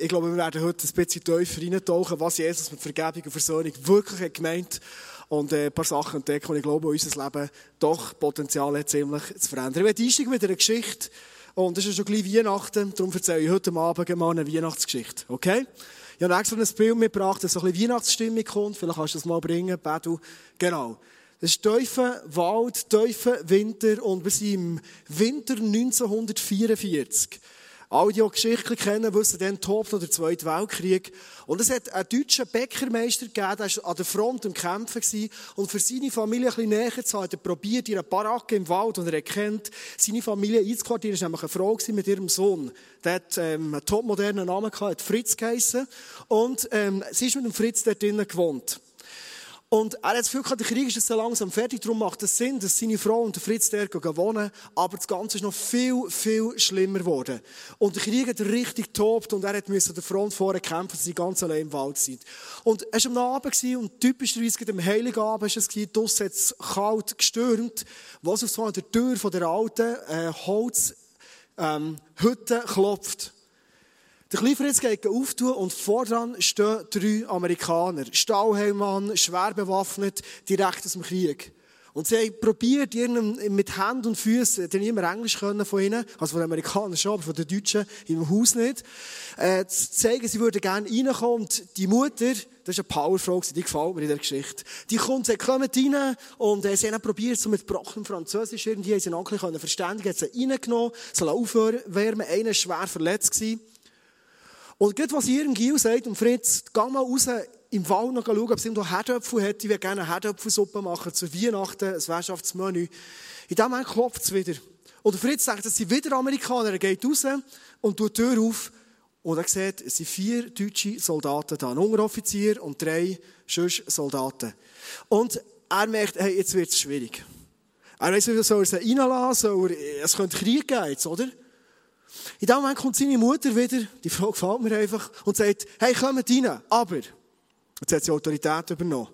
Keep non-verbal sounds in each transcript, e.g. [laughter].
ich glaube, wir werden heute ein bisschen tiefer reintauchen, was Jesus mit Vergebung und Versöhnung wirklich hat gemeint und äh, ein paar Sachen entdecken, und ich glaube, unser Leben doch Potenzial hat, ziemlich zu verändern. Ich werde einsteigen mit einer Geschichte, und es ist schon gleich Weihnachten, darum erzähle ich heute Abend mal eine Weihnachtsgeschichte, okay? Ich habe extra ein Bild mitgebracht, dass so ein bisschen Weihnachtsstimmung kommt, vielleicht kannst du das mal bringen, Bedu. Genau. Es ist tiefer Wald, tiefer Winter und wir sind im Winter 1944. Alle, die auch Geschichten kennen, wissen, dann tobt noch der Zweite Weltkrieg. Und es hat einen deutschen Bäckermeister gegeben, der war an der Front am Kämpfen gewesen. Und für seine Familie ein bisschen näher zu haben, hat er probiert, in einer Baracke im Wald, und er erkennt, seine Familie einzuquartieren. War nämlich eine Frau mit ihrem Sohn. Der hat, ähm, einen topmodernen Namen gehabt, hat Fritz geheissen. Und, ähm, sie ist mit dem Fritz dort drinnen gewohnt. Und er hat das Gefühl der Krieg ist so langsam fertig, darum macht es Sinn, dass seine Frau und der Fritz der wohnen, aber das Ganze ist noch viel, viel schlimmer geworden. Und der Krieg hat richtig tobt und er müssen an der Front vorne kämpfen, dass sie ganz allein im Wald sind. Und es war am Abend und typischerweise am Heiligen Abend war es, draussen hat es kalt gestürmt, was auf an der Tür von der alten äh, Holzhütte ähm, klopft. Der kleine Fritz geht auftun und voran stehen drei Amerikaner. Stahlhelmann, schwer bewaffnet, direkt aus dem Krieg. Und sie haben probiert, mit Händen und Füßen, die nicht mehr Englisch können von ihnen, also von den Amerikanern schon, aber von den Deutschen im Haus nicht, äh, zu zeigen, sie würden gerne reinkommen. Und die Mutter, das ist eine Powerfrau, die gefällt mir in der Geschichte, die kommt, sie kommt rein und äh, sie haben probiert, so mit gebrochenem Französisch irgendwie, haben sie einen können verständigen, hat sie reingenommen, soll aufwärmen, einer war schwer verletzt gewesen. Und gerade was ihr im Gil sagt, und Fritz, geh mal raus im Wald noch schauen, ob es irgendwo Herdöpfel hat. Ich würde gerne Herdöpfelsuppe machen zu Weihnachten, ein Wirtschaftsmenü. In dem Moment klopft es wieder. Und Fritz sagt, es sind wieder Amerikaner. Er geht raus und tut die Tür auf. Und er sieht, es sind vier deutsche Soldaten da. Ein Unteroffizier und drei sonst Soldaten. Und er merkt, hey, jetzt wird es schwierig. Er weiss nicht, soll er sie reinlassen, soll er, es könnte Krieg geben jetzt, oder? In dem Moment kommt seine Mutter wieder, die Frau gefällt mir einfach, und sagt, hey, kommt rein. Aber, jetzt hat sie Autorität übernommen.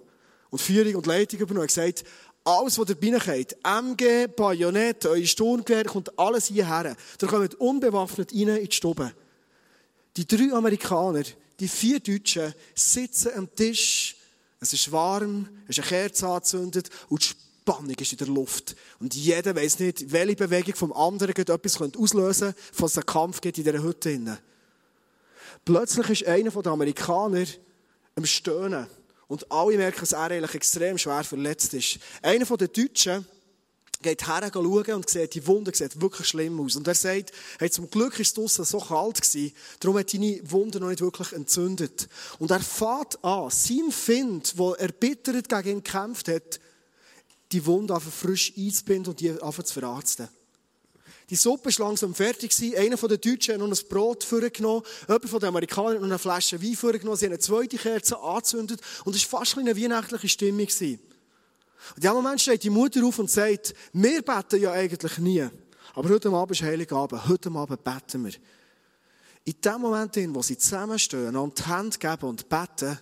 Und Führung und Leitung übernommen. Und gesagt, alles, was ihr reinkommt, MG, Bajonett, euer Sturmgewehr, kommt alles hierher. Da kommt unbewaffnet rein in die Stube. Die drei Amerikaner, die vier Deutschen, sitzen am Tisch. Es ist warm, es ist eine Kerze angezündet und Spannung ist in der Luft. Und jeder weiß nicht, welche Bewegung vom anderen etwas auslösen könnte, was es einen Kampf gibt in dieser Hütte. Plötzlich ist einer der Amerikaner am Stöhnen. Und alle merken, dass er eigentlich extrem schwer verletzt ist. Einer der Deutschen geht her schauen und sieht, die Wunde sieht wirklich schlimm aus. Und er sagt, hey, zum Glück ist es draussen so kalt gewesen, darum hat deine Wunde noch nicht wirklich entzündet. Und er fährt an, sein Find, wo er bittert gegen ihn gekämpft hat, die Wunde frisch einzubinden und die zu verarzten. Die Suppe war langsam fertig. Einer von den Deutschen hat noch ein Brot vorgenommen. Jemand von den Amerikanern hat noch eine Flasche Wein vorgenommen. Sie haben eine zweite Kerze angezündet. Und es war fast eine weihnachtliche Stimmung. Und in diesem Moment steht die Mutter auf und sagt, wir beten ja eigentlich nie. Aber heute Abend ist Heiligabend. Heute Abend beten wir. In dem Moment, in wo sie zusammenstehen und die Hände geben und beten,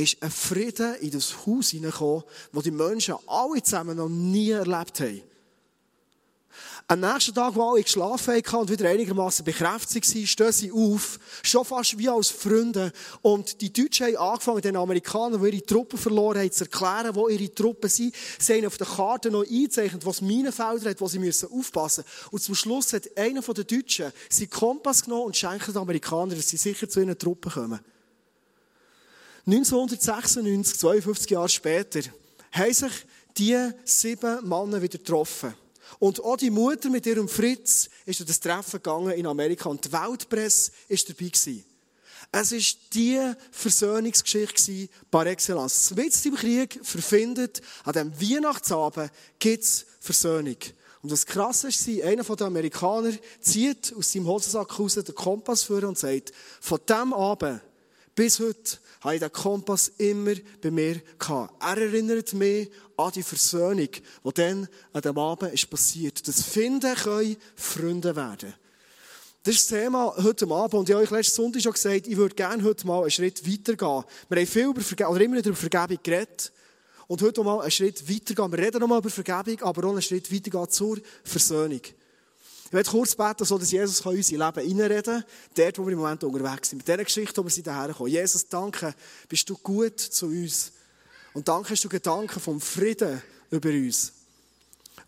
ist ein Frieden in das Haus hineingekommen, das die Menschen alle zusammen noch nie erlebt haben. Am nächsten Tag, wo alle geschlafen haben und wieder einigermaßen bekräftigt waren, stehen sie auf, schon fast wie als Freunde. Und die Deutschen haben angefangen, den Amerikanern, die ihre Truppen verloren haben, zu erklären, wo ihre Truppen sind. Sie haben auf der Karte noch eingezeichnet, was Minenfelder hat, wo sie müssen aufpassen müssen. Und zum Schluss hat einer der Deutschen seinen Kompass genommen und schenkt den Amerikanern, dass sie sicher zu ihren Truppen kommen. 1996, 52 Jahre später, haben sich die sieben Männer wieder getroffen. Und auch die Mutter mit ihrem Fritz ist an das Treffen gegangen in Amerika und die Weltpresse ist dabei gewesen. Es ist die Versöhnungsgeschichte par excellence. Mit im Krieg verfindet, an diesem Weihnachtsabend gibt es Versöhnung. Und das Krasse ist, einer der Amerikaner zieht aus seinem Hosensack raus den Kompass vor und sagt, von diesem Abend bis heute habe ich den Kompass immer bei mir gehabt. Er erinnert mich an die Versöhnung, die dann an dem Abend ist passiert. Das Finden können Freunde werden. Das ist das Thema heute Abend. Und ich habe euch letzten Sonntag schon gesagt, ich würde gerne heute mal einen Schritt weitergehen. Wir haben viel über Vergebung, oder immer über Vergebung geredet. Und heute mal einen Schritt weitergehen. Wir reden nochmal über Vergebung, aber auch einen Schritt weitergehen zur Versöhnung. Ich werde kurz beten, so dass Jesus in unser Leben hineinreden kann, dort, wo wir im Moment unterwegs sind. Mit dieser Geschichte, wo wir hierher kommen. Jesus, danke, bist du gut zu uns. Und danke hast du Gedanken vom Frieden über uns.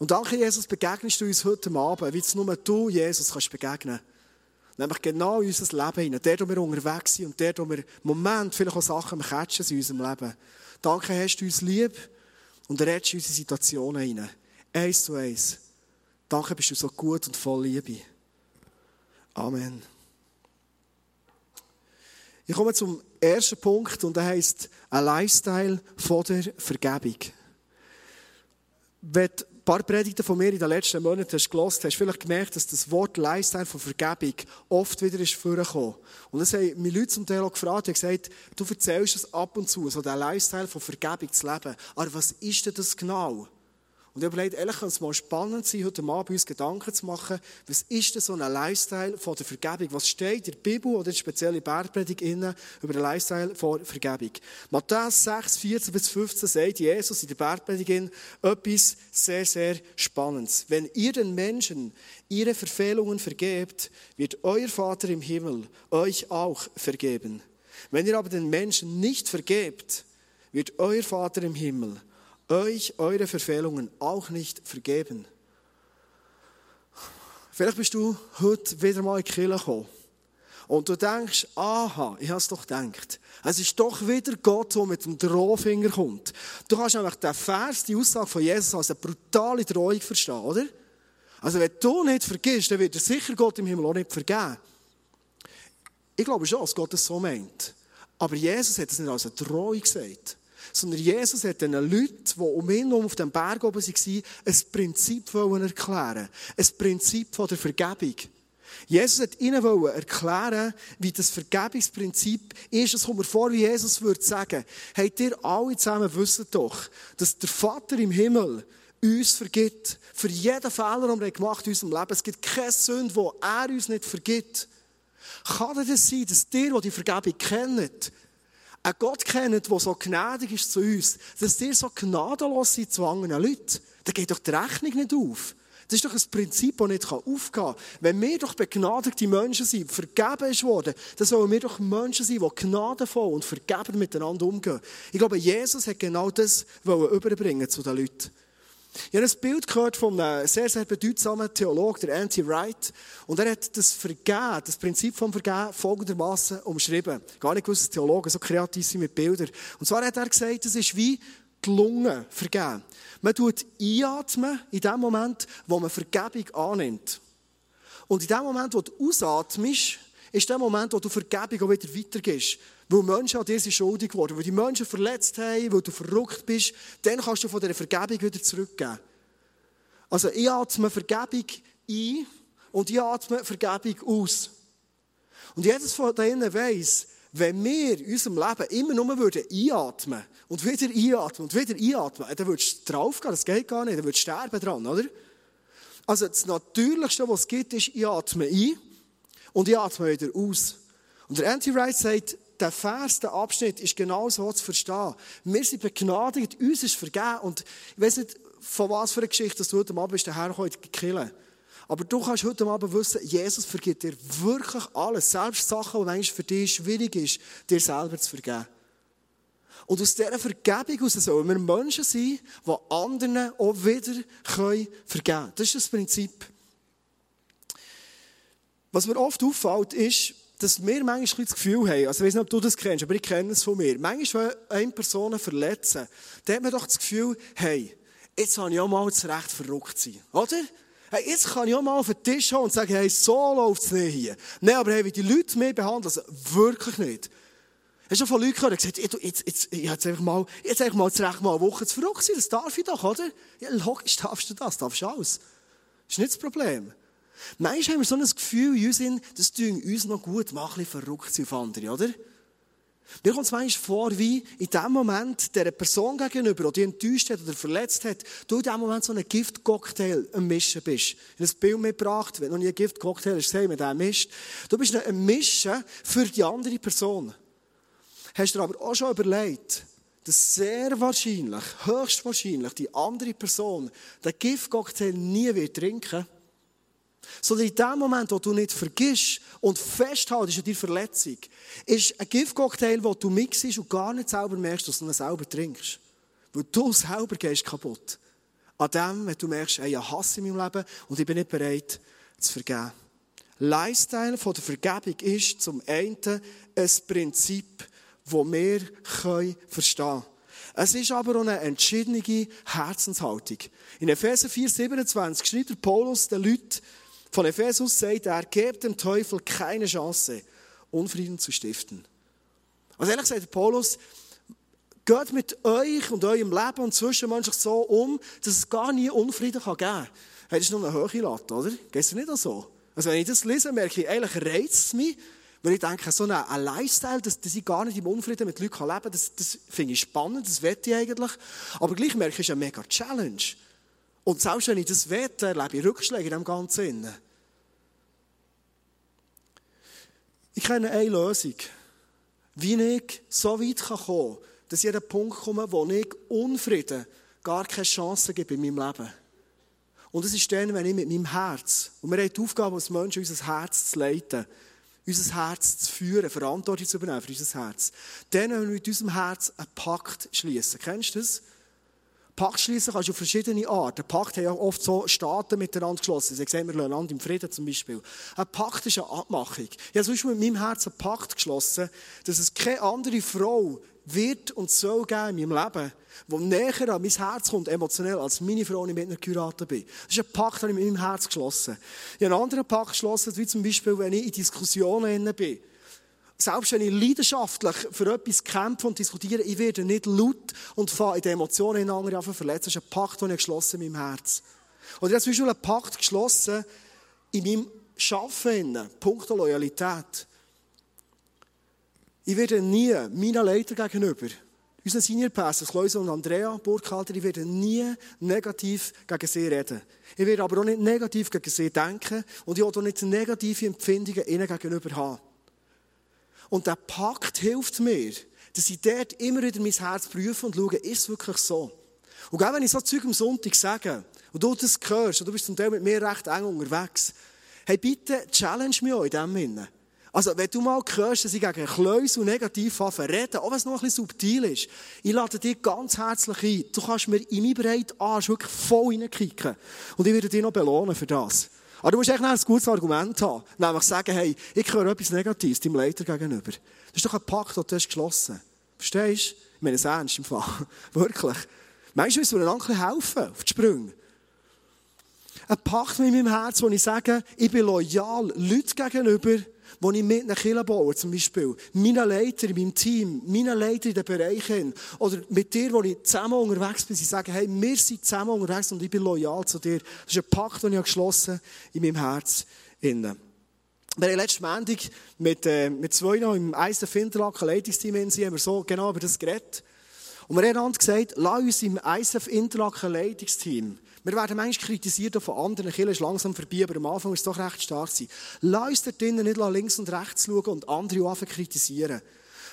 Und danke, Jesus, begegnest du uns heute Abend, wie es nur du, Jesus, kannst begegnen. Nämlich genau in unser Leben hinein. Dort, wo wir unterwegs sind und dort, wo wir im Moment vielleicht auch Sachen catchen in unserem Leben. Danke, hast du uns lieb und redest in unsere Situationen hinein. Eins zu eins. Danke, bist du so gut und voll Liebe. Amen. Ich komme zum ersten Punkt und der heißt ein Lifestyle von der Vergebung. Wenn du ein paar Predigten von mir in den letzten Monaten hast gehört, hast du vielleicht gemerkt, dass das Wort Lifestyle von Vergebung oft wieder ist vorgekommen. Und das haben mir Leute zum Teil auch gefragt, die gesagt, du erzählst es ab und zu, so den Lifestyle von Vergebung zu leben. Aber was ist denn das genau? Und ich habe ehrlich, kann es mal spannend sein, heute Abend uns Gedanken zu machen, was ist denn so ein Lifestyle von der Vergebung? Was steht in der Bibel oder in spezielle Bergpredigt über den Lifestyle von Vergebung? Matthäus 6, 14 bis 15 sagt Jesus in der Bergpredigt etwas sehr, sehr Spannendes. Wenn ihr den Menschen ihre Verfehlungen vergebt, wird euer Vater im Himmel euch auch vergeben. Wenn ihr aber den Menschen nicht vergebt, wird euer Vater im Himmel euch eure Verfehlungen auch nicht vergeben. Vielleicht bist du heute wieder mal in die Kirche gekommen. Und du denkst, aha, ich habe es doch gedacht. Es ist doch wieder Gott, der mit dem Drohfinger kommt. Du kannst nämlich den Vers, die Aussage von Jesus als eine brutale Drohung verstehen, oder? Also wenn du nicht vergisst, dann wird er sicher Gott im Himmel auch nicht vergeben. Ich glaube schon, dass Gott es so meint. Aber Jesus hat es nicht als eine Drohung gesagt sondern Jesus hat den Leuten, die um ihn herum auf dem Berg oben waren, ein Prinzip erklären Ein Prinzip von der Vergebung. Jesus hat ihnen erklären, wie das Vergebungsprinzip ist. Es kommt mir vor, wie Jesus würde sagen, hey, ihr alle zusammen wisst doch, dass der Vater im Himmel uns vergibt. Für jeden Fehler, den wir gemacht in unserem Leben. Es gibt keine Sünde, die er uns nicht vergibt. Kann es sein, dass ihr, die die Vergebung kennt, einen Gott kennt, der so gnädig ist zu uns, dass ihr so gnadenlos seid zu anderen Leuten, dann geht doch die Rechnung nicht auf. Das ist doch ein Prinzip, das nicht aufgehen kann. Wenn wir doch begnadigte Menschen sind, vergeben ist worden, dann sollen wir doch Menschen sein, die gnadenvoll und vergeben miteinander umgehen. Ich glaube, Jesus hat genau das überbringen zu den Leuten. Ich habe ein Bild gehört von einem sehr, sehr bedeutsamen Theologen, der Anti Wright. Und er hat das Vergehen, das Prinzip vom Vergehen folgendermaßen umschrieben. Gar nicht gewusst, dass Theologen so kreativ sind mit Bildern. Und zwar hat er gesagt, es ist wie die Lunge vergeben. Man tut einatmen in dem Moment, wo man Vergebung annimmt. Und in dem Moment, wo du ausatmest, ist der Moment, wo du Vergebung auch wieder weitergehst. Weil Menschen an dir sind schuldig geworden, weil die Menschen verletzt haben, weil du verrückt bist, dann kannst du von dieser Vergebung wieder zurückgeben. Also ich atme Vergebung ein und ich atme Vergebung aus. Und jedes von denen weiss, wenn wir in unserem Leben immer nur würden einatmen und wieder einatmen und wieder einatmen, dann würdest du draufgehen, das geht gar nicht, dann würdest du sterben dran, oder? Also das Natürlichste, was es gibt, ist, ich atme ein und ich atme wieder aus. Und der Anti-Wright sagt, der Vers, der Abschnitt ist genau so zu verstehen. Wir sind begnadigt, uns ist vergeben. Und ich weiß nicht, von was für eine Geschichte du heute Abend bist, hergekommen killen. Aber du kannst heute Abend wissen, Jesus vergibt dir wirklich alles. Selbst Sachen, die manchmal für dich schwierig ist, dir selber zu vergeben. Und aus dieser Vergebung heraus sollen wir Menschen sein, die anderen auch wieder vergeben können. Das ist das Prinzip. Was mir oft auffällt, ist, dass wir manchmal das Gefühl haben, also ich weiß nicht, ob du das kennst, aber ich kenne es von mir. Manchmal, wenn eine Person verletzen, dann hat man doch das Gefühl, hey, jetzt habe ich auch mal das Recht verrückt sein. Oder? Hey, jetzt kann ich auch mal auf den Tisch hauen und sagen, hey, so läuft es nicht hier. Nein, aber hey, wie die Leute mich behandeln, also wirklich nicht. Hast du von Leuten gehört, gesagt, jetzt, jetzt, ich jetzt einfach mal, jetzt einfach mal das Recht, mal eine Woche zu verrückt sein, das darf ich doch, oder? Ja, logisch darfst du das, darfst du alles. Das ist nicht das Problem. Manchmal haben wir so ein Gefühl in uns, das tun uns noch gut, mal ein bisschen verrückt auf andere, oder? Mir kommt es manchmal vor, wie in dem Moment der Person gegenüber, die enttäuscht hat oder verletzt hat, du in dem Moment so einen Giftcocktail am Mischen bist. Ich habe ein Bild mitgebracht, wenn du noch nie einen Giftcocktail hast, sehen wir den mischt. Du bist ein Mischen für die andere Person. Hast du aber auch schon überlegt, dass sehr wahrscheinlich, höchstwahrscheinlich, die andere Person den Giftcocktail nie wird trinken wird? Sondern in dem Moment, wo du nicht vergisst und festhältst an deiner Verletzung, ist ein Giftcocktail, wo du mixst und gar nicht selber merkst, dass du ihn selber trinkst. Weil du selber gehst kaputt. An dem, wenn du merkst, ey, ich hasse in meinem Leben und ich bin nicht bereit zu vergeben. Lifestyle von der Vergebung ist zum einen ein Prinzip, das wir verstehen können. Es ist aber auch eine entschiedene Herzenshaltung. In Epheser 4, 27 schreibt Paulus den Leuten von Ephesus, sagt er, gebt dem Teufel keine Chance, Unfrieden zu stiften. Also ehrlich gesagt, Paulus, geht mit euch und eurem Leben und zwischenmenschlich so um, dass es gar nie Unfrieden geben kann. Hey, das ist nur eine hohe Latte, oder? Geht es nicht so? Also wenn ich das lese, merke ich, eigentlich reizt es mich, weil ich denke, so ein, ein Lifestyle, dass, dass ich gar nicht im Unfrieden mit Leuten leben kann, das, das finde ich spannend, das wette ich eigentlich. Aber gleich merke ich, es ist eine mega Challenge. Und selbst wenn ich das wette, erlebe ich Rückschläge in dem Ganzen. Ich kenne eine Lösung, wie ich so weit kommen kann, dass ich an den Punkt komme, wo ich Unfrieden gar keine Chance gebe in meinem Leben. Und es ist dann, wenn ich mit meinem Herz, und wir haben die Aufgabe als Menschen, unser Herz zu leiten, unser Herz zu führen, Verantwortung zu übernehmen für unser Herz. Dann, wenn wir mit unserem Herz einen Pakt schließen. Kennst du das? Pakt schließen kannst du auf verschiedene Arten. Pakt haben ja oft so Staaten miteinander geschlossen. Sie sehen, wir einander im Frieden zum Beispiel. Ein Pakt ist eine Abmachung. Ich habe zum mit meinem Herzen einen Pakt geschlossen, dass es keine andere Frau wird und soll geben in meinem Leben, wo näher an mein Herz kommt, emotionell, als meine Frau, die ich mit einer geheiratet bin. Das ist ein Pakt, den ich mit meinem Herz geschlossen Ich habe einen anderen Pakt geschlossen, wie zum Beispiel, wenn ich in Diskussionen bin. Selbst wenn ich leidenschaftlich für etwas kämpfe und diskutiere, ich werde nicht laut und fahre in den Emotionen in andere verletzen. Das ist ein Pakt, den ich geschlossen in meinem Herz. Oder ich habe zum einen Pakt geschlossen in meinem Arbeiten, Punkt Loyalität. Ich werde nie meinen Leiter gegenüber, unseren Senior Pastor, Klaus und Andrea Burkhalter, ich werde nie negativ gegen sie reden. Ich werde aber auch nicht negativ gegen sie denken und ich werde auch nicht negative Empfindungen ihnen gegenüber haben. Und der Pakt hilft mir, dass ich dort immer wieder mein Herz prüfe und schaue, ist es wirklich so? Und auch wenn ich so Zeug am Sonntag sage, und du das hörst, und du bist zum Teil mit mir recht eng unterwegs, hey, bitte challenge mich auch in dem Sinne. Also, wenn du mal hörst, dass ich gegen Kleus und negativ reden, auch wenn es noch ein bisschen subtil ist, ich lade dich ganz herzlich ein. Du kannst mir in meinen breiten Arsch wirklich voll reinkicken. Und ich werde dich noch belohnen für das. Aber du musst echt ein gutes Argument haben. Nämlich sagen, hey, ich höre etwas Negatives deinem Leiter gegenüber. Das ist doch ein Pakt, den du hast geschlossen. Verstehst du? Ich meine es ernst im Fall. [laughs] Wirklich. Du, müssen wir einander helfen auf die Sprünge? Ein Pakt mit meinem Herz, wo ich sage, ich bin loyal Leuten gegenüber, wo ich mit einer Kirche baue, zum Beispiel, meinen Leiter in meinem Team, meinen Leiter in den Bereichen, oder mit dir, wo ich zusammen unterwegs bin, sie sagen, hey, wir sind zusammen unterwegs und ich bin loyal zu dir. Das ist ein Pakt, den ich geschlossen in meinem Herz. Innen. Wir haben letzten Montag mit, äh, mit zwei noch im ISF Interlaken Leitungsteam in haben wir so genau über das geredet. Und wir haben gesagt, lass uns im ISF Interlaken Leitungsteam wir werden manchmal kritisiert von anderen, Kirche ist langsam vorbei, aber am Anfang ist es doch recht stark. Lass uns dort drinnen nicht links und rechts schauen und andere auch kritisieren.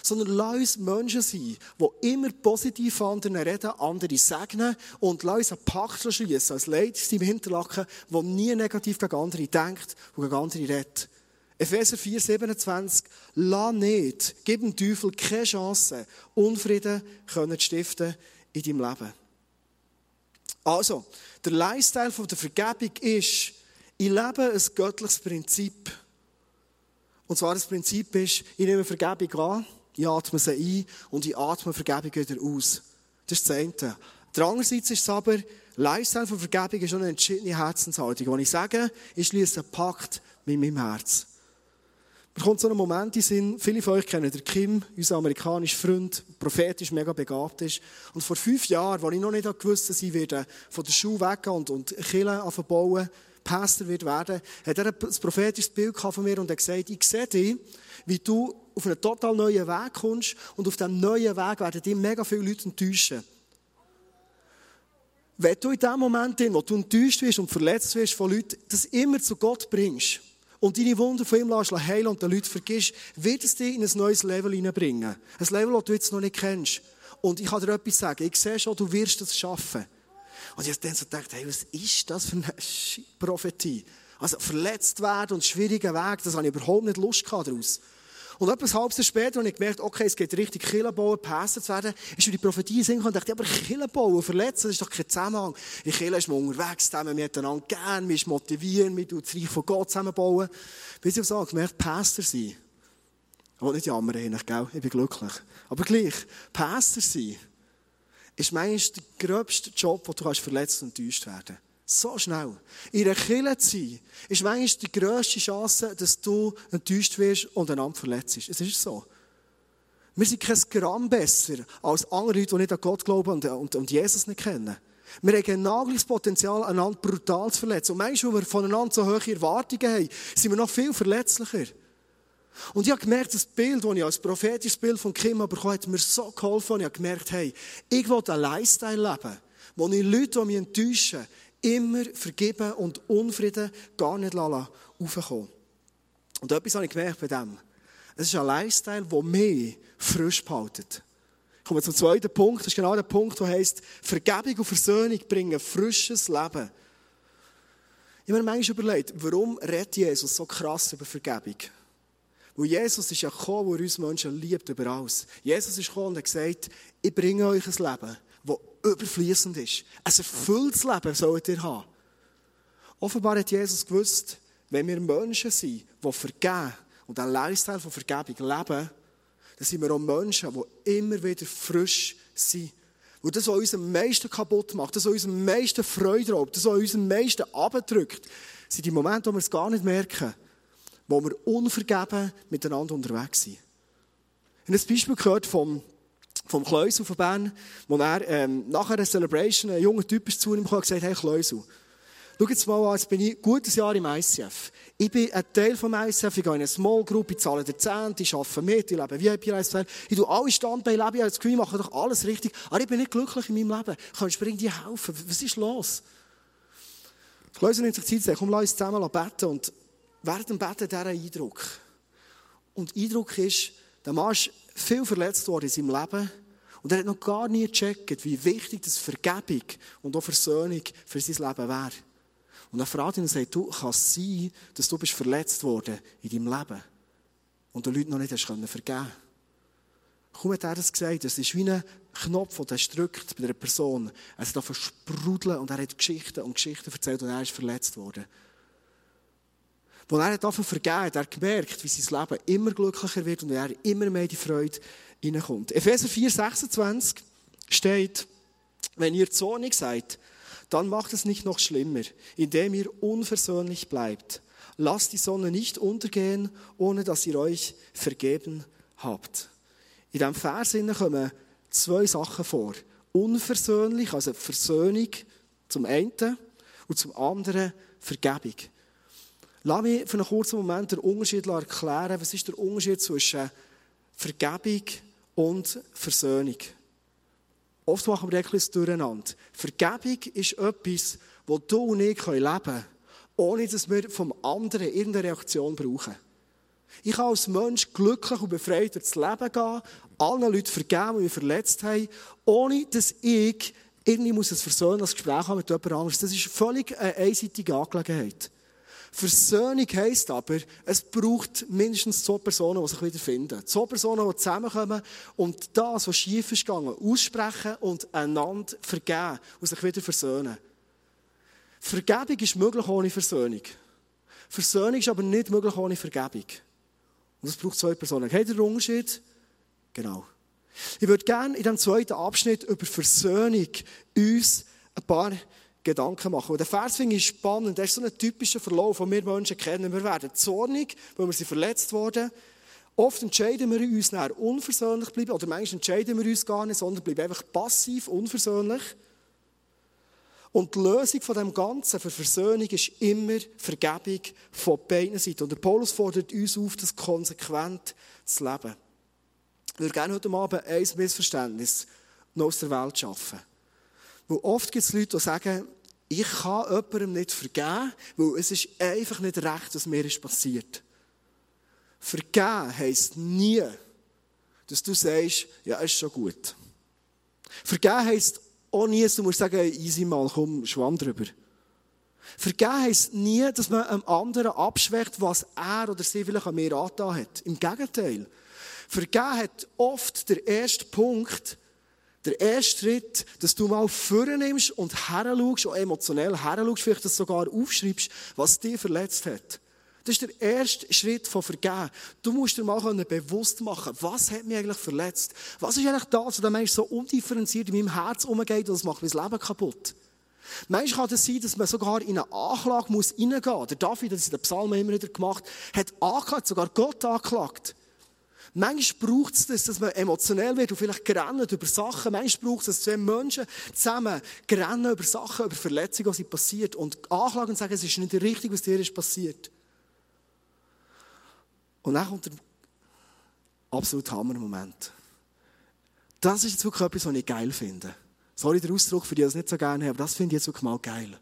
Sondern lass uns Menschen sein, die immer positiv von anderen reden, andere segnen und lass uns einen Pakt schließen, als Leitungsteam Hinterlaken, der nie negativ gegen andere denkt und gegen andere redet. Epheser 4, 27. Lass nicht, gib dem Teufel keine Chance, Unfrieden zu stiften in deinem Leben. Also, der Lifestyle der Vergebung ist, ich lebe ein göttliches Prinzip. Und zwar das Prinzip ist, ich nehme Vergebung an, ich atme sie ein und ich atme Vergebung wieder aus. Das ist das eine. Der andererseits ist es aber, Lifestyle von Vergebung ist schon eine entschiedene Herzenshaltung. Wenn ich sage, ich schließe einen Pakt mit meinem Herz. Da kommt so ein Moment in Sinn, viele von euch kennen den Kim, unser amerikanischer Freund, prophetisch mega begabt ist. Und vor fünf Jahren, als ich noch nicht gewusst dass ich werde von der Schule weggehen und, und Kirche bauen, Pastor wird werden, hat er ein prophetisches Bild von mir und hat gesagt, ich sehe dich, wie du auf einen total neuen Weg kommst und auf diesem neuen Weg werden dich mega viele Leute enttäuschen. Wenn du in dem Moment, wo du enttäuscht wirst und verletzt wirst von Leuten, das immer zu Gott bringst, und deine Wunder von ihm lässt heilen und den Leuten vergisst, wird es dich in ein neues Level hineinbringen. Ein Level, das du jetzt noch nicht kennst. Und ich kann dir etwas sagen. Ich sehe schon, du wirst es schaffen. Und ich habe dann so gedacht, hey, was ist das für eine Prophetie? Also verletzt werden und schwierigen Weg, das habe ich überhaupt nicht Lust daraus. Und etwas halbes Jahr später habe ich gemerkt, okay, es geht richtig Killen bauen, Pässe zu werden, ist mir die Prophetie singen und dachte, aber Killen bauen, verletzen, das ist doch kein Zusammenhang. In Killen ist man unterwegs, zusammen miteinander gern, man ist motivieren, man tut das Reich von Gott zusammenbauen. Bis ich so gemerkt, Pastor sein. Ich will nicht jammern, eigentlich, gell? Ich bin glücklich. Aber gleich, Pastor sein ist manchmal der gröbste Job, wo du kannst verletzt und enttäuscht werden kannst. So schnell. In einer Kirche zu sein, ist manchmal die grösste Chance, dass du enttäuscht wirst und einander verletzt bist. Es ist so. Wir sind kein Gramm besser als andere Leute, die nicht an Gott glauben und, Jesus nicht kennen. Wir haben genau das Potenzial, einander brutal zu verletzen. Und manchmal, wenn wir voneinander so hohe Erwartungen haben, sind wir noch viel verletzlicher. Und ich habe gemerkt, das Bild, das ich als prophetisches Bild von Kim bekommen hat mir so geholfen. Und ich habe gemerkt, hey, ich will einen Lifestyle leben, wo ich Leute, die mich enttäuschen, immer vergeben und Unfrieden gar nicht aufkommen Und etwas habe ich gemerkt bei dem. Es ist ein Lifestyle, der mich frisch behaltet. Ich komme zum zweiten Punkt. Das ist genau der Punkt, der heisst, Vergebung und Versöhnung bringen frisches Leben. Ich habe mir manchmal überlegt, warum redet Jesus so krass über Vergebung? Weil Jesus ist ja gekommen, der uns Menschen liebt über alles. Jesus ist gekommen und hat gesagt, ich bringe euch ein Leben, das überfließend ist. Ein erfülltes Leben sollt ihr haben. Offenbar hat Jesus gewusst, wenn wir Menschen sind, die vergeben und einen Lifestyle von Vergebung leben, dann sind wir auch Menschen, die immer wieder frisch sind. Weil das, was uns am meisten kaputt macht, das, was uns am meisten Freude raubt, das, was uns am meisten abdrückt, sind die Momente, wo wir es gar nicht merken, wo wir unvergeben miteinander unterwegs sind. Ich habe ein Beispiel gehört vom vom Kleusel von Bern, wo er ähm, nach einer Celebration ein junger Typ ist zu ihm gekommen und gesagt, hey Kleusel, schau jetzt mal an, jetzt bin ich ein gutes Jahr im ICF. Ich bin ein Teil vom ICF, ich gehe in eine Small Group, ich zahle den Zehnt, ich arbeite mit, ich lebe VIP-Lifestyle, ich tue alle Standbeine leben, ich das Gefühl, mache doch alles richtig, aber ich bin nicht glücklich in meinem Leben. Kannst du mir irgendwie helfen? Was ist los? Kleusel nimmt sich Zeit, sagt, komm, lass uns zusammen beten und während dem Beten dieser Eindruck. Und Eindruck ist, der Mann viel verletzt worden in seinem Leben. Und er hat noch gar nie gecheckt, wie wichtig das Vergebung und auch Versöhnung für sein Leben wäre. Und er fragt ihn und sagt, du, kann es sein, dass du bist verletzt worden in deinem Leben und den Leuten noch nicht hast können vergeben Kaum hat er das gesagt, es ist wie ein Knopf, der drückt bei einer Person. Er ist da versprudeln und er hat Geschichten und Geschichten erzählt und er ist verletzt worden. Als er davon vergeben hat, er gemerkt, wie sein Leben immer glücklicher wird und er immer mehr die Freude hineinkommt. Epheser 4, 26 steht, wenn ihr zornig seid, dann macht es nicht noch schlimmer, indem ihr unversöhnlich bleibt. Lasst die Sonne nicht untergehen, ohne dass ihr euch vergeben habt. In diesem Vers kommen zwei Sachen vor. Unversöhnlich, also Versöhnung zum einen und zum anderen Vergebung. Lass mich für einen kurzen Moment den Unterschied erklären. Was ist der Unterschied zwischen Vergebung und Versöhnung? Oft machen wir etwas durcheinander. Vergebung ist etwas, das du und ich leben können, ohne dass wir vom anderen irgendeine Reaktion brauchen. Ich kann als Mensch glücklich und befreit durchs Leben gehen, allen Leuten vergeben, die mich verletzt haben, ohne dass ich irgendwie muss ein versöhnliches Gespräch haben mit jemand anderem. Das ist völlig eine einseitige Angelegenheit. Versöhnung heisst aber, es braucht mindestens zwei Personen, die sich wieder finden. Zwei Personen, die zusammenkommen und das, was schief ist gegangen, aussprechen und einander vergeben und sich wieder versöhnen. Vergebung ist möglich ohne Versöhnung. Versöhnung ist aber nicht möglich ohne Vergebung. Und es braucht zwei Personen. Habt ihr den Unterschied? Genau. Ich würde gerne in diesem zweiten Abschnitt über Versöhnung uns ein paar Gedanken machen. Und der Vers finde ich spannend. Das ist so ein typischer Verlauf, den wir Menschen kennen. Wir werden zornig, weil wir sind verletzt worden. Oft entscheiden wir uns nachher unversöhnlich bleiben, oder manchmal entscheiden wir uns gar nicht, sondern bleiben einfach passiv, unversöhnlich. Und die Lösung von dem Ganzen für Versöhnung ist immer Vergebung von beiden Seiten. Und der Paulus fordert uns auf, das konsequent zu leben. Ich würde gerne heute Abend ein Missverständnis noch aus der Welt schaffen. Weil oft gibt es Leute, die sagen, ich kann jemandem nicht vergeben, weil es ist einfach nicht recht, was mir ist passiert. Vergeben heisst nie, dass du sagst, ja, ist schon gut. Vergeben heisst auch nie, dass du musst sagen, easy mal, komm, schwamm drüber. Vergeben heisst nie, dass man einem anderen abschwächt, was er oder sie vielleicht an mir angetan hat. Im Gegenteil. Vergeben hat oft der erste Punkt, der erste Schritt, dass du mal vornimmst und her und emotionell her vielleicht das sogar aufschreibst, was dich verletzt hat. Das ist der erste Schritt von Vergeben. Du musst dir mal bewusst machen, was hat mich eigentlich verletzt? Was ist eigentlich das, was der Mensch so undifferenziert in meinem Herz umgeht und das macht mein Leben kaputt? Manchmal kann es sein, dass man sogar in eine Anklage muss reingehen muss. Der David, das in den Psalmen immer wieder gemacht, hat angeklagt, sogar Gott angeklagt. Manchmal braucht es das, dass man emotionell wird und vielleicht gerannt über Sachen. Manchmal braucht es, dass zwei Menschen zusammen gerannt über Sachen, über Verletzungen, die passiert und anklagen und sagen, es ist nicht richtig, was dir ist passiert. Und dann kommt der absolute Hammermoment. Das ist jetzt wirklich etwas, was ich geil finde. Sorry der Ausdruck, für die das nicht so gerne haben, aber das finde ich jetzt wirklich mal geil.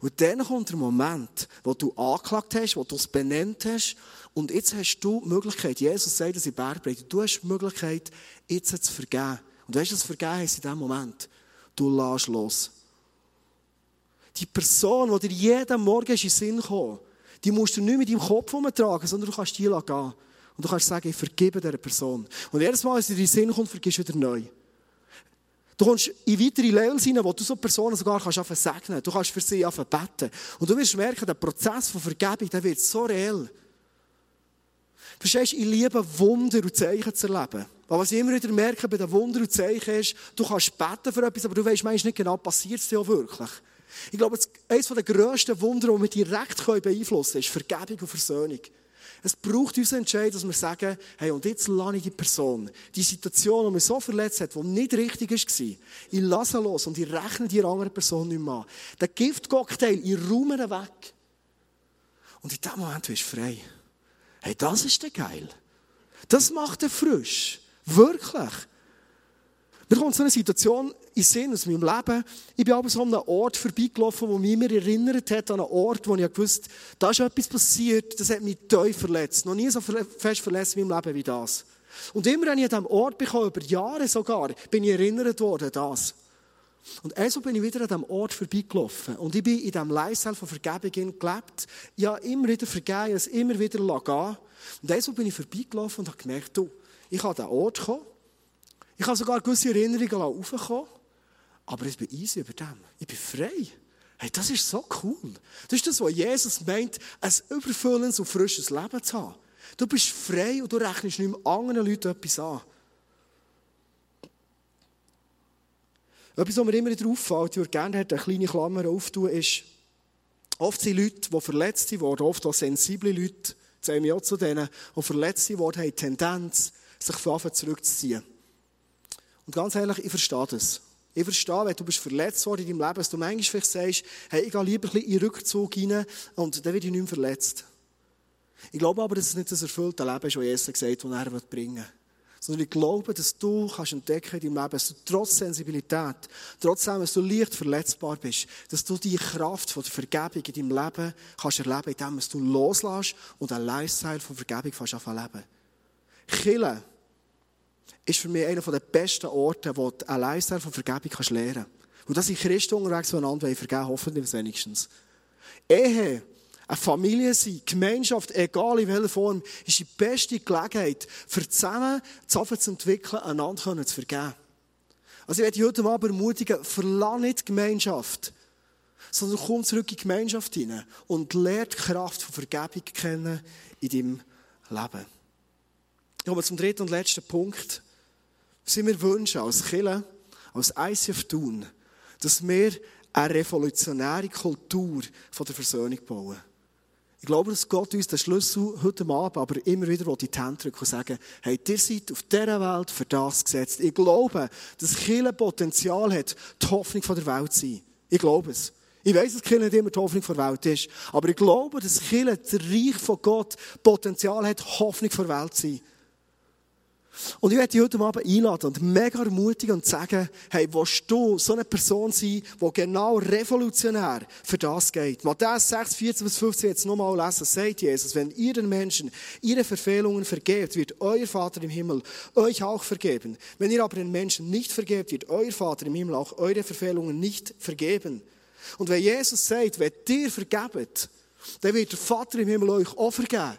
Und dann kommt der Moment, wo du angeklagt hast, wo du es benannt hast, und jetzt hast du die Möglichkeit, Jesus sagt das in Bergpredigt, du hast die Möglichkeit, jetzt zu vergeben. Und weißt du, was vergeben heißt in diesem Moment? Du lässt los. Die Person, die dir jeden Morgen in den Sinn kommt, die musst du nicht mit deinem Kopf umtragen, sondern du kannst die gehen. Und du kannst sagen, ich vergebe dieser Person. Und jedes Mal, es dir in den Sinn kommt, vergisst du wieder neu. Du kommst in weitere Levels hinein, wo du so Personen sogar kannst segnen Du kannst für sie beten. Und du wirst merken, der Prozess von Vergebung, der wird so real. Verstehst du, ich liebe Wunder und Zeichen zu erleben. Aber was ich immer wieder merke bei den Wunder und Zeichen ist, du kannst beten für etwas, aber du weißt manchmal nicht genau, passiert es dir auch wirklich. Ich glaube, eines der grössten Wunder, die wir direkt beeinflussen können, ist Vergebung und Versöhnung. Es braucht unseren Entscheid, dass wir sagen, hey, und jetzt lasse ich die Person, die Situation, die mich so verletzt hat, die nicht richtig war, ich lasse los und ich rechne die andere Person nicht mehr an. Der Giftcocktail, ich räume ihn weg. Und in dem Moment bist du frei. Hey, das ist der geil. Das macht er frisch. Wirklich. Mir kommt so eine Situation in Sinn aus meinem Leben. Ich bin aber so an einem Ort vorbeigelaufen, wo mich immer erinnert hat an einen Ort, wo ich gewusst da ist etwas passiert, das hat mich tief verletzt. Noch nie so fest verletzt in meinem Leben wie das. Und immer, wenn ich an diesem Ort bekomme, über Jahre sogar, bin ich erinnert worden, das. Und also bin ich wieder an diesem Ort vorbeigelaufen. Und ich bin in diesem Lifestyle von Vergebung gelebt. Ich habe immer wieder vergeben, es immer wieder gehen. Und also bin ich vorbeigelaufen und habe gemerkt, du, ich kann an diesen Ort kommen. Ich habe sogar gewisse Erinnerungen raufkommen. Aber ich bin easy über dem. Ich bin frei. Hey, das ist so cool. Das ist das, was Jesus meint, ein überfüllendes und frisches Leben zu haben. Du bist frei und du rechnest nicht mehr anderen Leuten etwas an. Etwas, was mir immer wieder auffällt, ich würde gerne eine kleine Klammer auftun, ist, oft sind Leute, die verletzt wurden, oft auch sensible Leute, zählen wir auch zu denen, die verletzt wurden, haben die Tendenz, sich von Anfang zurückzuziehen. Und ganz ehrlich, ich verstehe das. Ich verstehe, wenn du bist verletzt worden in deinem Leben, dass du manchmal vielleicht sagst, hey, ich gehe lieber ein bisschen in Rückzug rein und dann werde ich nicht mehr verletzt. Ich glaube aber, dass es nicht das erfüllte Leben ist, das Jesus gesagt hat, das er bringen will. Sondern ich glaube, dass du kannst entdecken in deinem Leben, dass du trotz Sensibilität, trotzdem, dass du leicht verletzbar bist, dass du die Kraft von der Vergebung in deinem Leben kannst erleben, indem du loslässt und ein Lifestyle von Vergebung kannst leben. Killen ist für mich einer der besten Orte, wo du ein Lifestyle von Vergebung kannst lernen kannst. Und das sind Christen unterwegs, die einander vergeben hoffentlich wenigstens. Ehe, eine Familie sein, Gemeinschaft, egal in welcher Form, ist die beste Gelegenheit, für zusammen zu entwickeln, einander zu vergeben. Also ich werde heute Abend ermutigen, verlass nicht die Gemeinschaft, sondern komm zurück in die Gemeinschaft hinein und lerne die Kraft von Vergebung kennen in deinem Leben. Ich komme zum dritten und letzten Punkt sind wir wünschen als Kille, als ICF tun, dass wir eine revolutionäre Kultur von der Versöhnung bauen. Ich glaube, dass Gott uns den Schlüssel heute Abend aber immer wieder in die Hände drücken und sagen, hey, ihr seid auf dieser Welt für das gesetzt. Ich glaube, dass Kirche Potenzial hat, die Hoffnung der Welt zu sein. Ich glaube es. Ich weiß, dass Kirche nicht immer die Hoffnung der Welt ist. Aber ich glaube, dass Kirche, das Reich von Gott, Potenzial hat, Hoffnung der Welt zu sein. Und ich werde dich heute Abend einladen und mega ermutigen und sagen, hey, willst du so eine Person sein, die genau revolutionär für das geht? Matthäus 6, 14 bis 15 jetzt nochmal lesen, sagt Jesus, wenn ihr den Menschen ihre Verfehlungen vergebt, wird euer Vater im Himmel euch auch vergeben. Wenn ihr aber den Menschen nicht vergebt, wird euer Vater im Himmel auch eure Verfehlungen nicht vergeben. Und wenn Jesus sagt, wenn dir vergebt, dann wird der Vater im Himmel euch auch vergeben.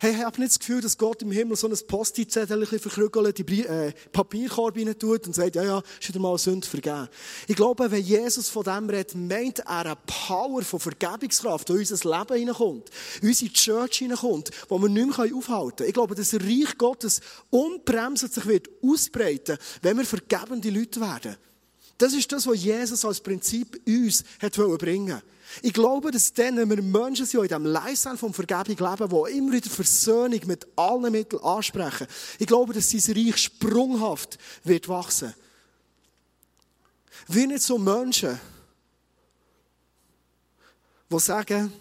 Hey, ich habe nicht das Gefühl, dass Gott im Himmel so ein Post-it-Zettel verkrügelt, die äh, Papierkorb rein tut und sagt, ja, ja, ist wieder mal Sünde vergeben. Ich glaube, wenn Jesus von dem redet, meint er eine Power von Vergebungskraft, die in unser Leben hineinkommt, in unsere Church hineinkommt, wo wir nicht mehr aufhalten können. Ich glaube, das Reich Gottes unbremsend sich wird ausbreiten, wenn wir vergebende Leute werden. Das ist das, was Jesus als Prinzip uns hat bringen wollte. Ich glaube, dass dann, wenn wir Menschen sind, die in diesem Lifestyle von Vergebung leben, die immer wieder Versöhnung mit allen Mitteln ansprechen, ich glaube, dass sein Reich sprunghaft wird wachsen. Wir nicht so Menschen, die sagen,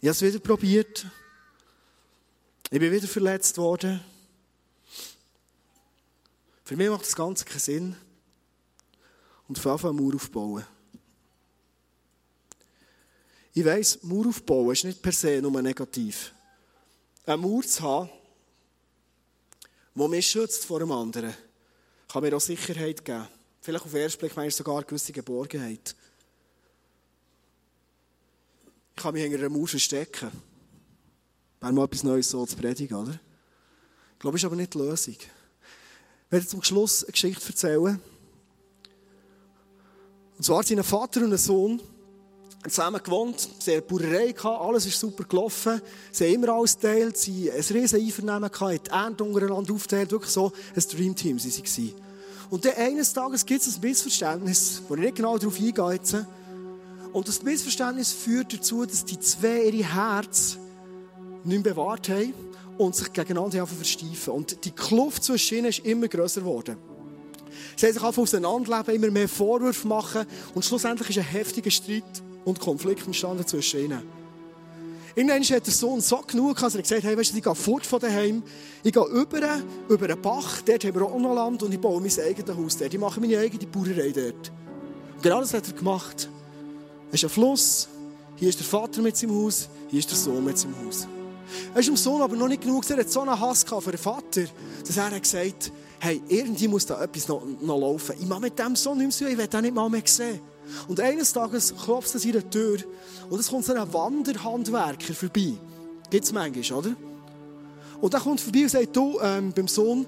ich habe es wieder probiert, ich bin wieder verletzt worden. Für mich macht das Ganze keinen Sinn. Und für eine Mauer aufbauen. Ich weiss, Mauer aufbauen ist nicht per se nur negativ. Eine Mauer zu haben, die mich schützt vor einem anderen, kann mir auch Sicherheit geben. Vielleicht auf den ersten Blick meinst sogar gewisse Geborgenheit. Ich kann mich hinter einer Mauer verstecken. Wäre mal etwas Neues so zu predigen, oder? Ich glaube, das ist aber nicht die Lösung. Ich werde zum Schluss eine Geschichte erzählen. Und zwar sind ein Vater und ein Sohn zusammen gewohnt, hatten Bauerei, alles ist super gelaufen, sie haben immer alles geteilt, sie ein riesen Einvernehmen, gehabt, die Ernte untereinander aufgeteilt, wirklich so ein Dreamteam waren sie. Und dann eines Tages gibt es ein Missverständnis, wo ich nicht genau darauf eingehe jetzt. Und das Missverständnis führt dazu, dass die zwei ihre Herzen nicht mehr bewahrt haben und sich gegeneinander versteifen. Und die Kluft zwischen ihnen ist immer grösser geworden. Sie haben sich einfach auseinanderleben, immer mehr Vorwürfe machen und schlussendlich ist ein heftiger Streit und Konflikt entstanden zwischen ihnen. Irgendwann hat der Sohn so genug gehabt, dass er gesagt hat, hey, weißt du, ich gehe fort von daheim, ich gehe über, über einen Bach, dort haben wir auch noch Land und ich baue mein eigenes Haus dort. Ich mache meine eigene Bauerei dort. Und genau das hat er gemacht. Es ist ein Fluss, hier ist der Vater mit seinem Haus, hier ist der Sohn mit seinem Haus. Er ist dem Sohn aber noch nicht genug, er hat so einen Hass für den Vater, dass er hat gesagt hey, irgendwie muss da etwas noch, noch laufen. Ich mache mit dem Sohn nichts mehr, ich will den nicht mal mehr sehen. Und eines Tages klopft es an ihre Tür und es kommt so ein Wanderhandwerker vorbei. Gibt es manchmal, oder? Und der kommt vorbei und sagt, du, ähm, beim Sohn,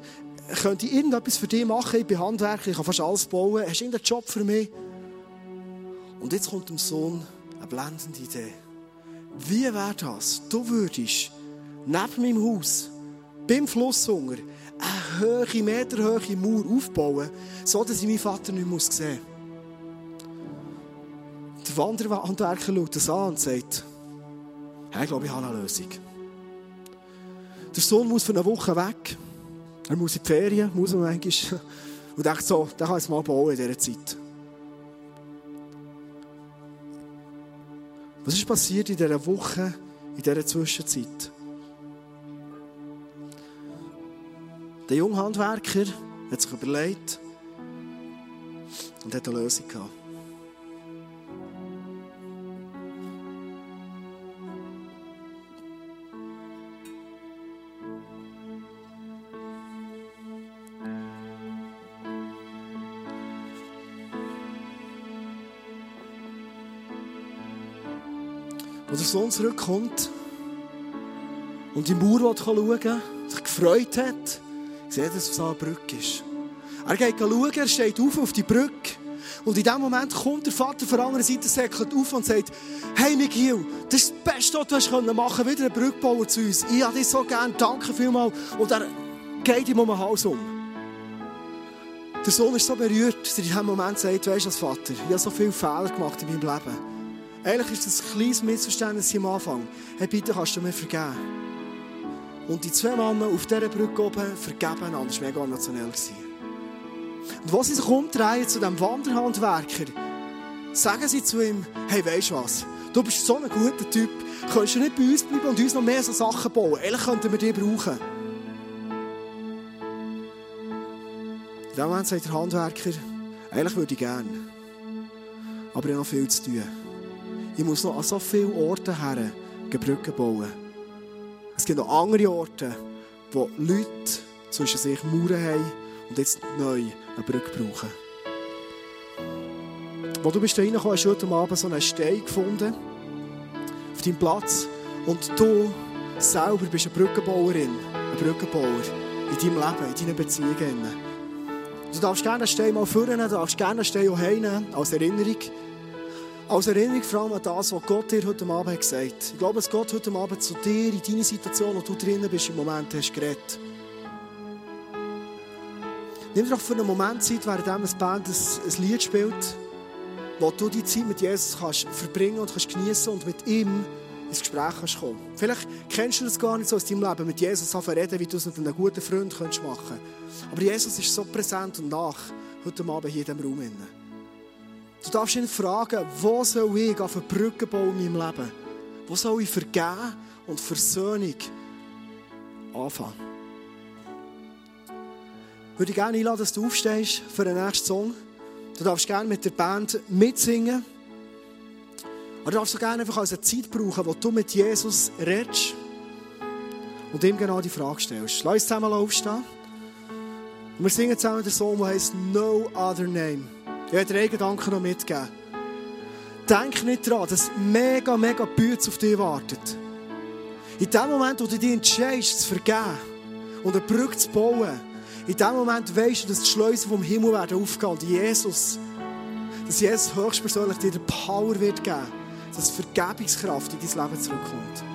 könnte ich irgendetwas für dich machen? Ich bin Handwerker, ich kann fast alles bauen. Hast du irgendeinen Job für mich? Und jetzt kommt dem Sohn eine blendende Idee. Wie wäre das? Du würdest neben meinem Haus, beim Flusshunger, eine hohe, meterhohe Mauer aufbauen, so dass ich meinen Vater nicht sehen muss. Der Wanderhandwerker schaut das an und sagt, ja, ich glaube, ich habe eine Lösung. Der Sohn muss für eine Woche weg. Er muss in die Ferien, muss man manchmal. Und denkt so, der kann es mal bauen in dieser Zeit. Was ist passiert in dieser Woche, in dieser Zwischenzeit? Der junge Handwerker hat sich überlegt und hat eine Lösung gehabt. Als der Sohn zurückkommt und die Mauer schauen will, sich gefreut hat, sieht, dass es eine Brücke ist. Er geht schauen, er steht auf auf die Brücke. Und in dem Moment kommt der Vater von der anderen Seite, säckelt auf und sagt, hey Miguel, das ist das Beste, was du machen konntest, wieder einen Brückbauer zu uns. Ich habe dich so gern, danke vielmals. Und er geht ihm um den Hals um. Der Sohn ist so berührt, dass er in diesem Moment sagt, weißt du Vater, ich habe so viele Fehler gemacht in meinem Leben. Eigentlich ist das ein kleines Missverständnis am Anfang. Hey, bitte kannst du mir vergeben. Und die zwei Männer auf dieser Brücke oben vergeben einander. Das war mega emotionell. Und als sie sich umdrehen zu diesem Wanderhandwerker, sagen sie zu ihm, hey, weisst du was? Du bist so ein guter Typ. Könntest du nicht bei uns bleiben und uns noch mehr so Sachen bauen? Eigentlich könnten wir dich brauchen. In dem Moment sagt der Handwerker, eigentlich würde ich gerne. Aber ich habe noch viel zu tun. Ich muss noch an so vielen Orten her Brücken bauen. Es gibt noch andere Orte, wo Leute zwischen sich Mauern haben und jetzt neu eine Brücke brauchen. Wo du bist reingekommen, hast du heute Abend so einen Stein gefunden. Auf deinem Platz. Und du selber bist eine Brückenbauerin, ein Brückenbauer in deinem Leben, in deinen Beziehungen. Du darfst gerne einen Stein mal führen, du darfst gerne einen Stein auch heimnehmen, als Erinnerung. Als Erinnerung vor allem an das, was Gott dir heute Abend gesagt hat. Ich glaube, dass Gott heute Abend zu dir, in deine Situation, wo du drinnen bist, im Moment hast geredet. Nimm doch für einen Moment Zeit, während eine Band ein, Lied spielt, wo du die Zeit mit Jesus kannst verbringen und kannst genießen und mit ihm ins Gespräch kannst kommen. Vielleicht kennst du das gar nicht so aus deinem Leben, mit Jesus reden, wie du es mit einem guten Freund machen könntest. Aber Jesus ist so präsent und nach heute Abend hier in diesem Raum. Du darfst ihn fragen, wo soll ich auf eine Brücke bauen in meinem Leben? Wo soll ich vergeben und Versöhnung anfangen? Ich würde gerne einladen, dass du aufstehst für den nächsten Song. Du darfst gerne mit der Band mitsingen. Aber du darfst auch gerne einfach eine Zeit brauchen, wo du mit Jesus redest und ihm genau die Frage stellst. Lass uns zusammen aufstehen. Und wir singen zusammen den Song, der heißt No Other Name. Ich werde dir einen Gedanken noch mitgeben. Denk nicht daran, dass mega, mega Bütze auf dich wartet. In dem Moment, wo du dich entscheidest, zu vergeben und eine Brücke zu bauen, in dem Moment weißt du, dass die Schleusen vom Himmel werden aufgehen und Jesus, dass Jesus höchstpersönlich dir die Power wird geben, dass Vergebungskraft in dein Leben zurückkommt.